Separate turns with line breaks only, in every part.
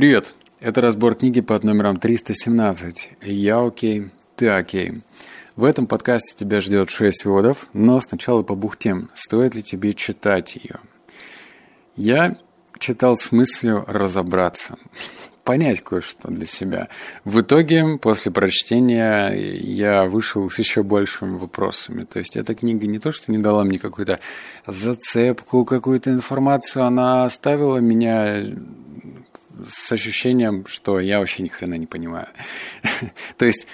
Привет! Это разбор книги под номером 317. Я окей, ты окей. В этом подкасте тебя ждет 6 выводов, но сначала по бухтем. Стоит ли тебе читать ее? Я читал с мыслью разобраться, понять кое-что для себя. В итоге, после прочтения, я вышел с еще большими вопросами. То есть эта книга не то, что не дала мне какую-то зацепку, какую-то информацию, она оставила меня с ощущением, что я вообще ни хрена не понимаю. То есть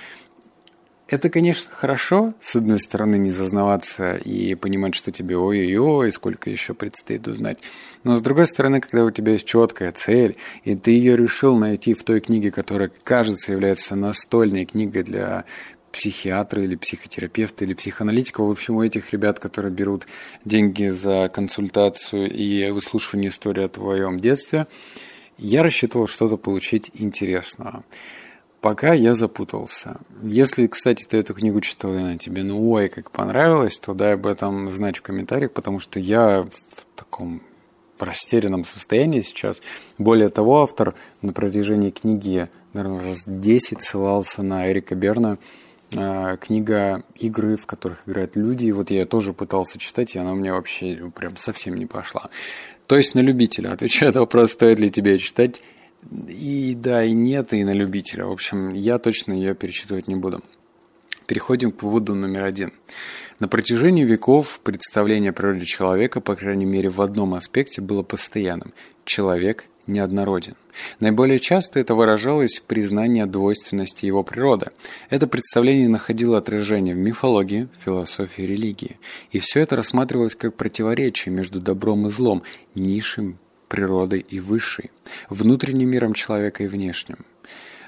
это, конечно, хорошо, с одной стороны, не зазнаваться и понимать, что тебе ой-ой-ой, сколько еще предстоит узнать. Но с другой стороны, когда у тебя есть четкая цель, и ты ее решил найти в той книге, которая, кажется, является настольной книгой для психиатра или психотерапевта или психоаналитика, в общем, у этих ребят, которые берут деньги за консультацию и выслушивание истории о твоем детстве, я рассчитывал что-то получить интересного. Пока я запутался. Если, кстати, ты эту книгу читал, и она тебе, ну, ой, как понравилась, то дай об этом знать в комментариях, потому что я в таком растерянном состоянии сейчас. Более того, автор на протяжении книги, наверное, раз 10 ссылался на Эрика Берна, э, книга «Игры, в которых играют люди». И вот я тоже пытался читать, и она у меня вообще прям совсем не пошла. То есть на любителя. Отвечаю на вопрос, стоит ли тебе читать. И да, и нет, и на любителя. В общем, я точно ее перечитывать не буду. Переходим к выводу номер один. На протяжении веков представление о природе человека, по крайней мере в одном аспекте, было постоянным. Человек неоднороден. Наиболее часто это выражалось в признании двойственности его природы. Это представление находило отражение в мифологии, философии религии. И все это рассматривалось как противоречие между добром и злом, низшим природой и высшей, внутренним миром человека и внешним.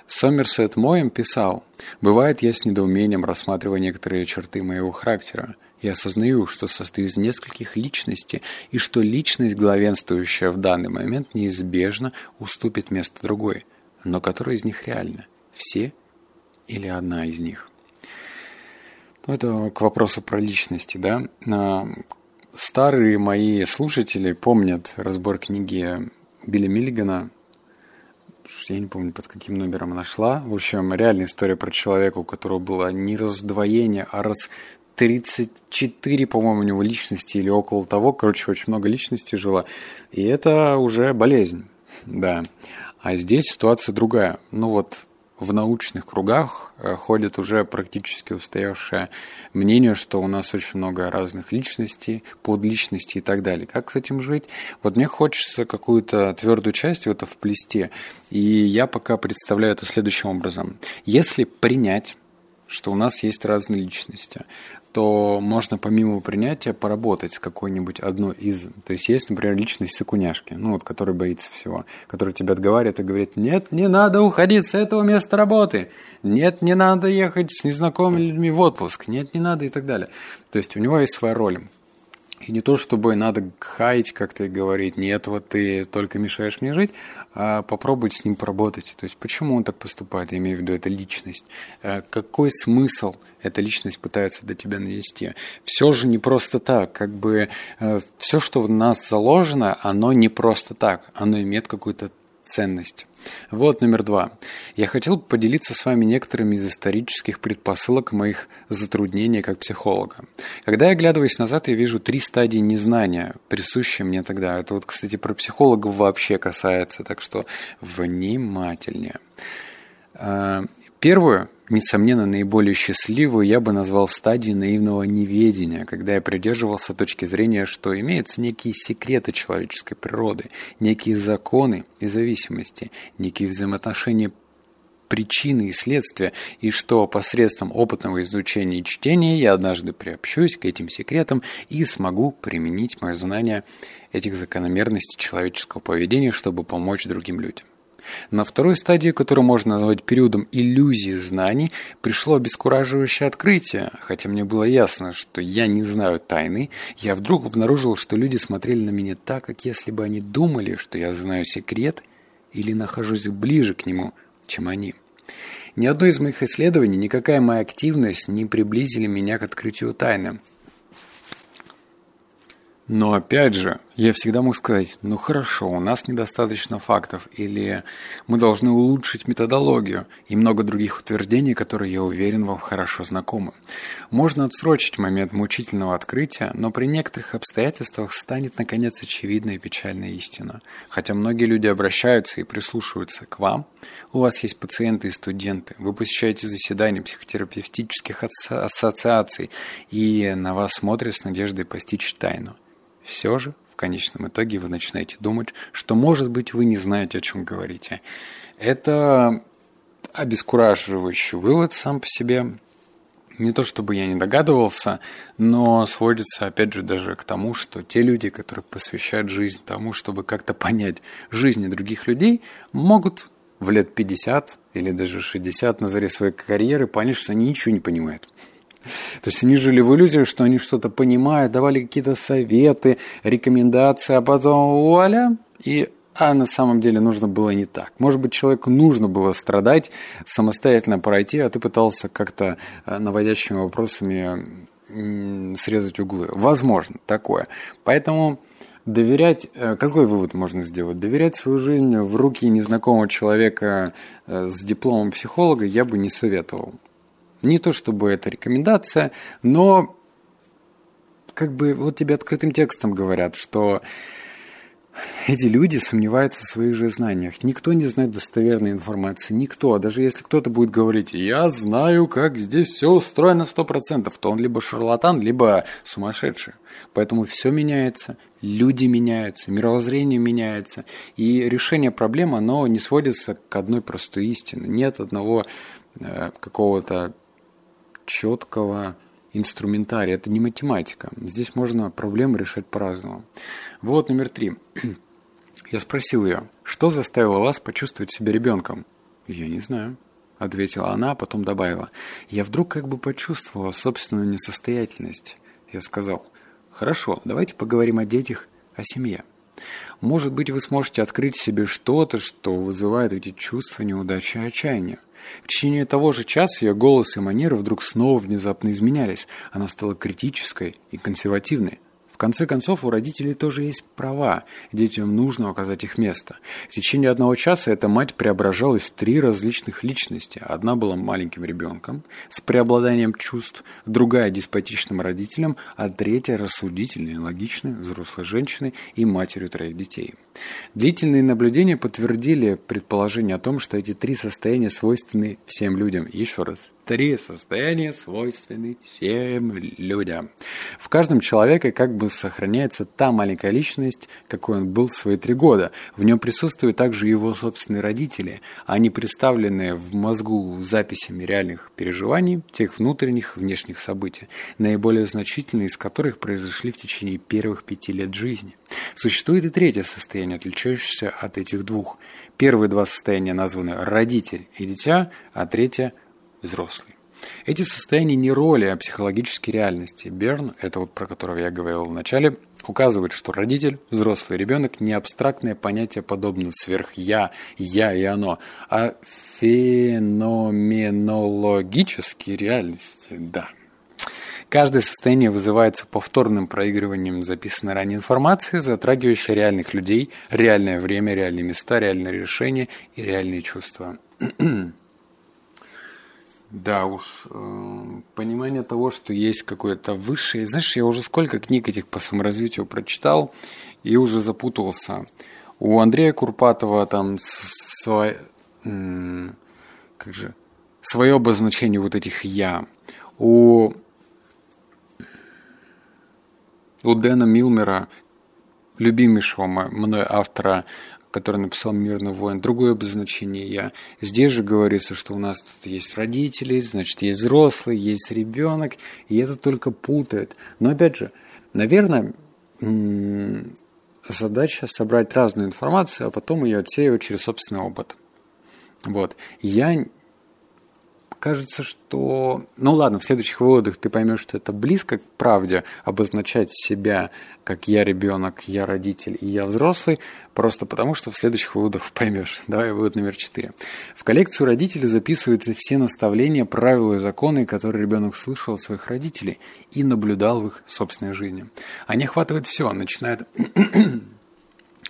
Сомерсет Моем писал, «Бывает, я с недоумением рассматриваю некоторые черты моего характера. Я осознаю, что состою из нескольких личностей, и что личность, главенствующая в данный момент, неизбежно уступит место другой. Но которая из них реальна? Все или одна из них?» ну, Это к вопросу про личности, да? А, старые мои слушатели помнят разбор книги Билли Миллигана я не помню, под каким номером она шла. В общем, реальная история про человека, у которого было не раздвоение, а раз 34, по-моему, у него личности или около того. Короче, очень много личностей жило. И это уже болезнь, да. А здесь ситуация другая. Ну вот в научных кругах э, ходит уже практически устоявшее мнение, что у нас очень много разных личностей, подличностей и так далее. Как с этим жить? Вот мне хочется какую-то твердую часть в это вплести, и я пока представляю это следующим образом. Если принять что у нас есть разные личности, то можно помимо принятия поработать с какой-нибудь одной из. То есть есть, например, личность Сакуняшки, ну вот, который боится всего, который тебя отговаривает и говорит, нет, не надо уходить с этого места работы, нет, не надо ехать с незнакомыми людьми в отпуск, нет, не надо и так далее. То есть у него есть своя роль. И не то, чтобы надо хаять как-то и говорить, нет, вот ты только мешаешь мне жить, а попробовать с ним поработать. То есть почему он так поступает, я имею в виду, это личность. Э, какой смысл эта личность пытается до тебя навести? Все же не просто так. Как бы э, все, что в нас заложено, оно не просто так. Оно имеет какую-то ценность. Вот номер два. Я хотел поделиться с вами некоторыми из исторических предпосылок моих затруднений как психолога. Когда я оглядываюсь назад, я вижу три стадии незнания, присущие мне тогда. Это вот, кстати, про психологов вообще касается, так что внимательнее. Первую несомненно, наиболее счастливую я бы назвал стадией наивного неведения, когда я придерживался точки зрения, что имеются некие секреты человеческой природы, некие законы и зависимости, некие взаимоотношения причины и следствия, и что посредством опытного изучения и чтения я однажды приобщусь к этим секретам и смогу применить мое знание этих закономерностей человеческого поведения, чтобы помочь другим людям. На второй стадии, которую можно назвать периодом иллюзии знаний, пришло обескураживающее открытие. Хотя мне было ясно, что я не знаю тайны, я вдруг обнаружил, что люди смотрели на меня так, как если бы они думали, что я знаю секрет или нахожусь ближе к нему, чем они. Ни одно из моих исследований, никакая моя активность не приблизили меня к открытию тайны. Но опять же, я всегда мог сказать, ну хорошо, у нас недостаточно фактов, или мы должны улучшить методологию, и много других утверждений, которые, я уверен, вам хорошо знакомы. Можно отсрочить момент мучительного открытия, но при некоторых обстоятельствах станет, наконец, очевидна и печальная истина. Хотя многие люди обращаются и прислушиваются к вам, у вас есть пациенты и студенты, вы посещаете заседания психотерапевтических ассоциаций, и на вас смотрят с надеждой постичь тайну – все же в конечном итоге вы начинаете думать, что, может быть, вы не знаете, о чем говорите. Это обескураживающий вывод сам по себе. Не то чтобы я не догадывался, но сводится, опять же, даже к тому, что те люди, которые посвящают жизнь тому, чтобы как-то понять жизни других людей, могут в лет 50 или даже 60 на заре своей карьеры понять, что они ничего не понимают. То есть они жили в иллюзии, что они что-то понимают, давали какие-то советы, рекомендации, а потом вуаля, и а на самом деле нужно было не так. Может быть, человеку нужно было страдать, самостоятельно пройти, а ты пытался как-то э, наводящими вопросами срезать углы. Возможно, такое. Поэтому доверять, э, какой вывод можно сделать? Доверять свою жизнь в руки незнакомого человека э, с дипломом психолога я бы не советовал. Не то чтобы это рекомендация, но как бы вот тебе открытым текстом говорят, что эти люди сомневаются в своих же знаниях. Никто не знает достоверной информации. Никто. Даже если кто-то будет говорить, я знаю, как здесь все устроено сто процентов, то он либо шарлатан, либо сумасшедший. Поэтому все меняется, люди меняются, мировоззрение меняется. И решение проблемы, оно не сводится к одной простой истине. Нет одного э, какого-то четкого инструментария. Это не математика. Здесь можно проблемы решать по-разному. Вот номер три. Я спросил ее, что заставило вас почувствовать себя ребенком? Я не знаю, ответила она, а потом добавила. Я вдруг как бы почувствовала собственную несостоятельность. Я сказал, хорошо, давайте поговорим о детях, о семье. Может быть, вы сможете открыть себе что-то, что вызывает эти чувства неудачи и отчаяния. В течение того же часа ее голос и манеры вдруг снова внезапно изменялись. Она стала критической и консервативной конце концов, у родителей тоже есть права, детям нужно указать их место. В течение одного часа эта мать преображалась в три различных личности. Одна была маленьким ребенком с преобладанием чувств, другая – деспотичным родителем, а третья – рассудительной, логичной, взрослой женщиной и матерью троих детей. Длительные наблюдения подтвердили предположение о том, что эти три состояния свойственны всем людям. Еще раз, Три состояния свойственны всем людям. В каждом человеке как бы сохраняется та маленькая личность, какой он был в свои три года. В нем присутствуют также его собственные родители. Они представлены в мозгу записями реальных переживаний, тех внутренних, внешних событий, наиболее значительные из которых произошли в течение первых пяти лет жизни. Существует и третье состояние, отличающееся от этих двух. Первые два состояния названы родитель и дитя, а третье – взрослый. Эти состояния не роли, а психологические реальности. Берн, это вот про которого я говорил в начале, указывает, что родитель, взрослый ребенок не абстрактное понятие подобно сверх-я, я и оно, а феноменологические реальности, да. Каждое состояние вызывается повторным проигрыванием записанной ранее информации, затрагивающей реальных людей, реальное время, реальные места, реальные решения и реальные чувства. Да уж, э, понимание того, что есть какое-то высшее... Знаешь, я уже сколько книг этих по саморазвитию прочитал и уже запутался. У Андрея Курпатова там свой, как же, свое обозначение вот этих «я». У, у Дэна Милмера, любимейшего мной автора который написал «Мирный воин», другое обозначение «я». Здесь же говорится, что у нас тут есть родители, значит, есть взрослый, есть ребенок, и это только путает. Но опять же, наверное, задача собрать разную информацию, а потом ее отсеивать через собственный опыт. Вот. Я кажется, что... Ну ладно, в следующих выводах ты поймешь, что это близко к правде, обозначать себя как я ребенок, я родитель и я взрослый, просто потому что в следующих выводах поймешь. Давай вывод номер четыре. В коллекцию родителей записываются все наставления, правила и законы, которые ребенок слышал от своих родителей и наблюдал в их собственной жизни. Они охватывают все, начиная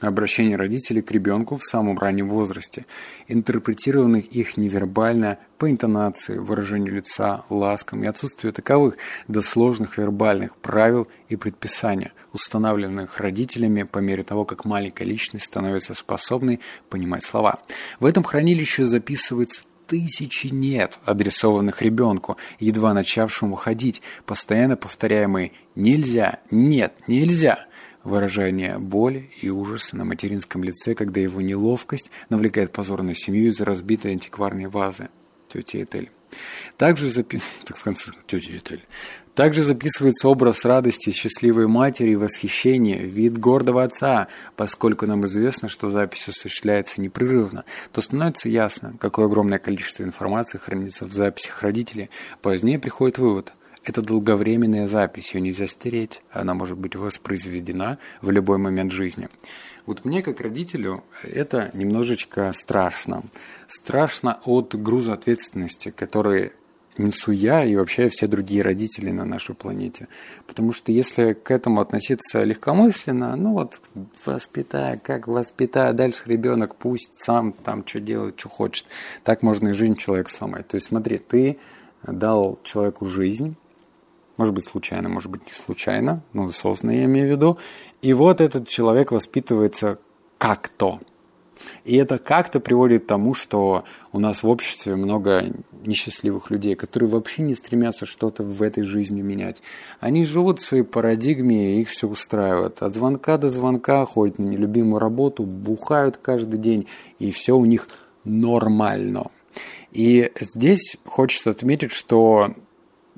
от обращение родителей к ребенку в самом раннем возрасте, интерпретированных их невербально по интонации, выражению лица, ласкам и отсутствию таковых до сложных вербальных правил и предписаний, установленных родителями по мере того, как маленькая личность становится способной понимать слова. В этом хранилище записывается тысячи «нет», адресованных ребенку, едва начавшему ходить, постоянно повторяемые «нельзя», «нет», «нельзя», выражение боли и ужаса на материнском лице, когда его неловкость навлекает позор на семью из-за разбитой антикварной вазы. Тетя Этель. Также, запи... так в конце... Тетя Этель. Также записывается образ радости, счастливой матери и восхищения, вид гордого отца, поскольку нам известно, что запись осуществляется непрерывно, то становится ясно, какое огромное количество информации хранится в записях родителей. Позднее приходит вывод. Это долговременная запись, ее нельзя стереть, она может быть воспроизведена в любой момент жизни. Вот мне, как родителю, это немножечко страшно. Страшно от груза ответственности, который несу я и вообще все другие родители на нашей планете. Потому что если к этому относиться легкомысленно, ну вот воспитай, как воспитай, дальше ребенок пусть сам там что делает, что хочет. Так можно и жизнь человека сломать. То есть смотри, ты дал человеку жизнь, может быть, случайно, может быть, не случайно, но осознанно я имею в виду. И вот этот человек воспитывается как-то. И это как-то приводит к тому, что у нас в обществе много несчастливых людей, которые вообще не стремятся что-то в этой жизни менять. Они живут в своей парадигме, и их все устраивает. От звонка до звонка ходят на нелюбимую работу, бухают каждый день, и все у них нормально. И здесь хочется отметить, что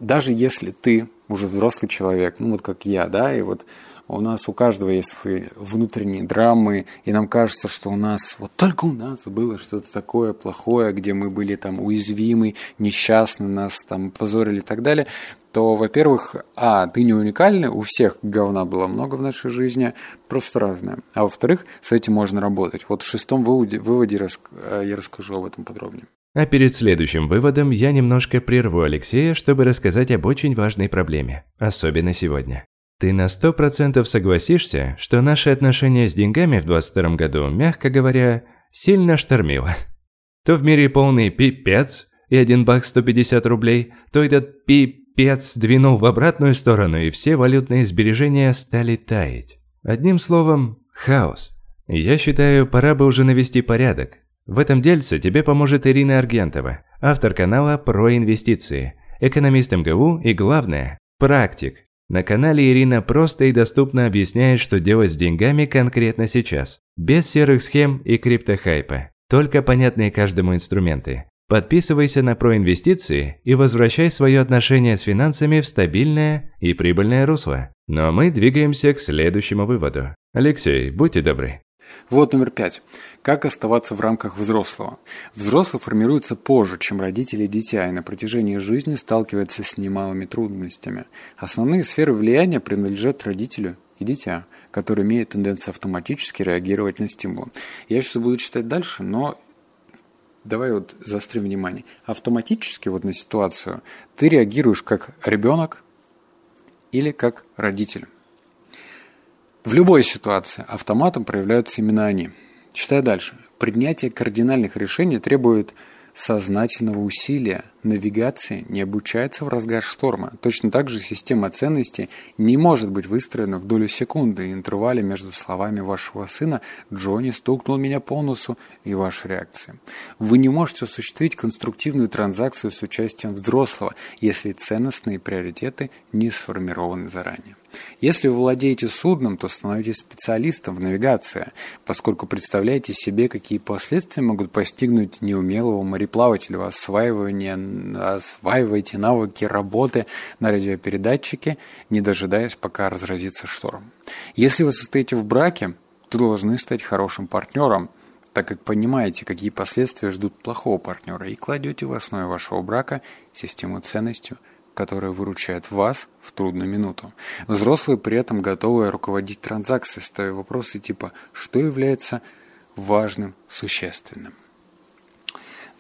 даже если ты уже взрослый человек, ну вот как я, да, и вот у нас у каждого есть свои внутренние драмы, и нам кажется, что у нас, вот только у нас было что-то такое плохое, где мы были там уязвимы, несчастны, нас там позорили и так далее, то, во-первых, а, ты не уникальный, у всех говна было много в нашей жизни, просто разное. А во-вторых, с этим можно работать. Вот в шестом выводе, выводе э, я расскажу об этом подробнее.
А перед следующим выводом я немножко прерву Алексея, чтобы рассказать об очень важной проблеме, особенно сегодня. Ты на сто процентов согласишься, что наши отношения с деньгами в 22 году, мягко говоря, сильно штормило. То в мире полный пипец и один бак 150 рублей, то этот пипец двинул в обратную сторону и все валютные сбережения стали таять. Одним словом, хаос. Я считаю, пора бы уже навести порядок, в этом дельце тебе поможет Ирина Аргентова, автор канала про инвестиции, экономист МГУ и, главное, практик. На канале Ирина просто и доступно объясняет, что делать с деньгами конкретно сейчас, без серых схем и криптохайпа, только понятные каждому инструменты. Подписывайся на проинвестиции и возвращай свое отношение с финансами в стабильное и прибыльное русло. Но ну а мы двигаемся к следующему выводу. Алексей, будьте добры.
Вот номер пять. Как оставаться в рамках взрослого? Взрослый формируется позже, чем родители и дитя, и на протяжении жизни сталкивается с немалыми трудностями. Основные сферы влияния принадлежат родителю и дитя, который имеет тенденцию автоматически реагировать на стимул. Я сейчас буду читать дальше, но давай вот заострим внимание. Автоматически вот на ситуацию ты реагируешь как ребенок или как родитель. В любой ситуации автоматом проявляются именно они. Читаю дальше. Принятие кардинальных решений требует сознательного усилия, навигация не обучается в разгар шторма. Точно так же система ценностей не может быть выстроена в долю секунды и интервале между словами вашего сына «Джонни стукнул меня по носу» и вашей реакцией. Вы не можете осуществить конструктивную транзакцию с участием взрослого, если ценностные приоритеты не сформированы заранее. Если вы владеете судном, то становитесь специалистом в навигации, поскольку представляете себе, какие последствия могут постигнуть неумелого мореплавателя, осваивание осваивайте навыки работы на радиопередатчике, не дожидаясь, пока разразится шторм. Если вы состоите в браке, то должны стать хорошим партнером, так как понимаете, какие последствия ждут плохого партнера, и кладете в основе вашего брака систему ценностей, которая выручает вас в трудную минуту. Взрослые при этом готовы руководить транзакцией, ставя вопросы типа «что является важным, существенным?»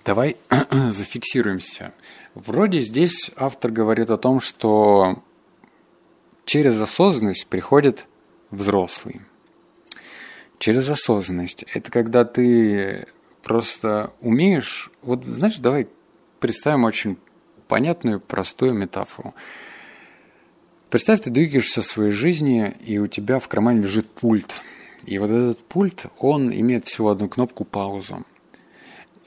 Давай зафиксируемся. Вроде здесь автор говорит о том, что через осознанность приходит взрослый. Через осознанность. Это когда ты просто умеешь... Вот знаешь, давай представим очень понятную, простую метафору. Представь, ты двигаешься в своей жизни, и у тебя в кармане лежит пульт. И вот этот пульт, он имеет всего одну кнопку паузу.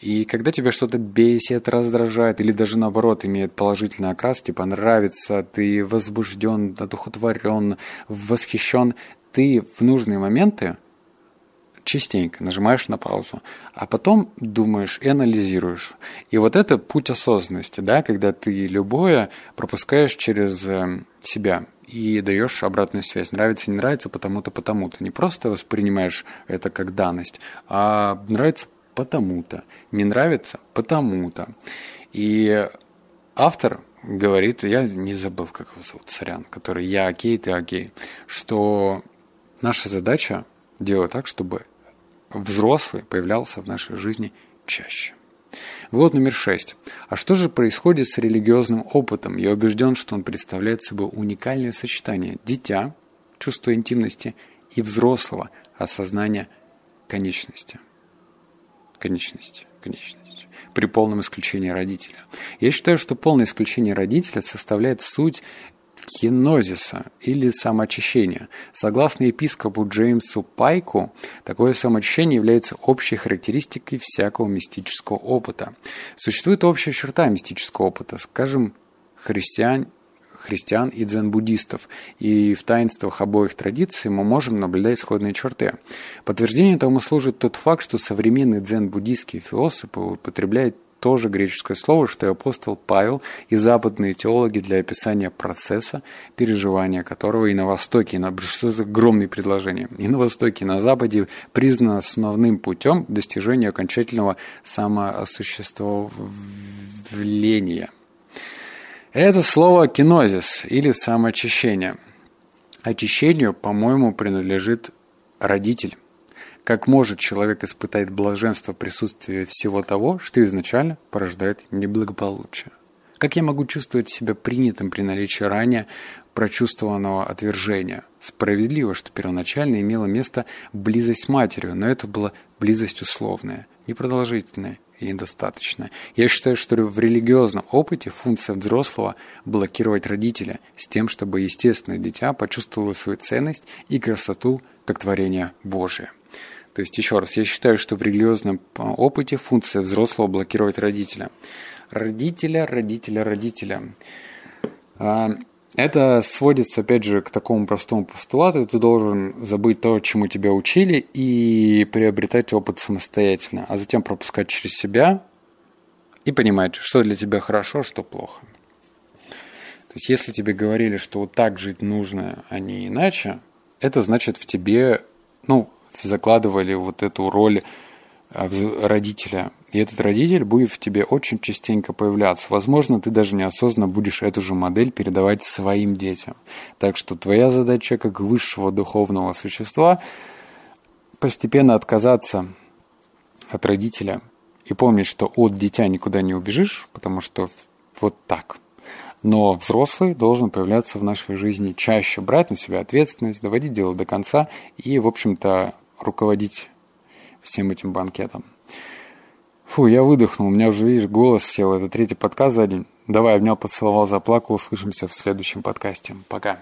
И когда тебя что-то бесит, раздражает, или даже наоборот имеет положительный окрас, типа нравится, ты возбужден, одухотворен, восхищен, ты в нужные моменты частенько нажимаешь на паузу, а потом думаешь и анализируешь. И вот это путь осознанности, да, когда ты любое пропускаешь через э, себя и даешь обратную связь. Нравится, не нравится, потому-то, потому-то. Не просто воспринимаешь это как данность, а нравится потому-то, не нравится потому-то. И автор говорит, я не забыл, как его зовут, сорян, который я окей, ты окей, что наша задача делать так, чтобы взрослый появлялся в нашей жизни чаще. Вот номер шесть. А что же происходит с религиозным опытом? Я убежден, что он представляет собой уникальное сочетание дитя, чувство интимности и взрослого осознания конечности конечности, конечности, при полном исключении родителя. Я считаю, что полное исключение родителя составляет суть кинозиса или самоочищения. Согласно епископу Джеймсу Пайку, такое самоочищение является общей характеристикой всякого мистического опыта. Существует общая черта мистического опыта, скажем, христиан, христиан и дзен-буддистов, и в таинствах обоих традиций мы можем наблюдать сходные черты. Подтверждением тому служит тот факт, что современные дзен-буддистские философы употребляют то же греческое слово, что и апостол Павел и западные теологи для описания процесса, переживания которого и на Востоке, и на, что за огромные предложения, и на Востоке, и на Западе признано основным путем достижения окончательного самоосуществления – это слово кинозис или самоочищение. Очищению, по-моему, принадлежит родитель. Как может человек испытать блаженство присутствия всего того, что изначально порождает неблагополучие? Как я могу чувствовать себя принятым при наличии ранее прочувствованного отвержения? Справедливо, что первоначально имела место близость с матерью, но это была близость условная, непродолжительная, и недостаточно. Я считаю, что в религиозном опыте функция взрослого – блокировать родителя с тем, чтобы естественное дитя почувствовало свою ценность и красоту как творение Божие. То есть, еще раз, я считаю, что в религиозном а, опыте функция взрослого – блокировать родителя. Родителя, родителя, родителя. Это сводится, опять же, к такому простому постулату. Ты должен забыть то, чему тебя учили, и приобретать опыт самостоятельно, а затем пропускать через себя и понимать, что для тебя хорошо, а что плохо. То есть, если тебе говорили, что вот так жить нужно, а не иначе, это значит в тебе, ну, закладывали вот эту роль а, родителя. И этот родитель будет в тебе очень частенько появляться. Возможно, ты даже неосознанно будешь эту же модель передавать своим детям. Так что твоя задача как высшего духовного существа постепенно отказаться от родителя и помнить, что от дитя никуда не убежишь, потому что вот так. Но взрослый должен появляться в нашей жизни чаще, брать на себя ответственность, доводить дело до конца и, в общем-то, руководить всем этим банкетом. Фу, я выдохнул, у меня уже, видишь, голос сел. Это третий подкаст за день. Давай, обнял, поцеловал, заплакал. Услышимся в следующем подкасте. Пока.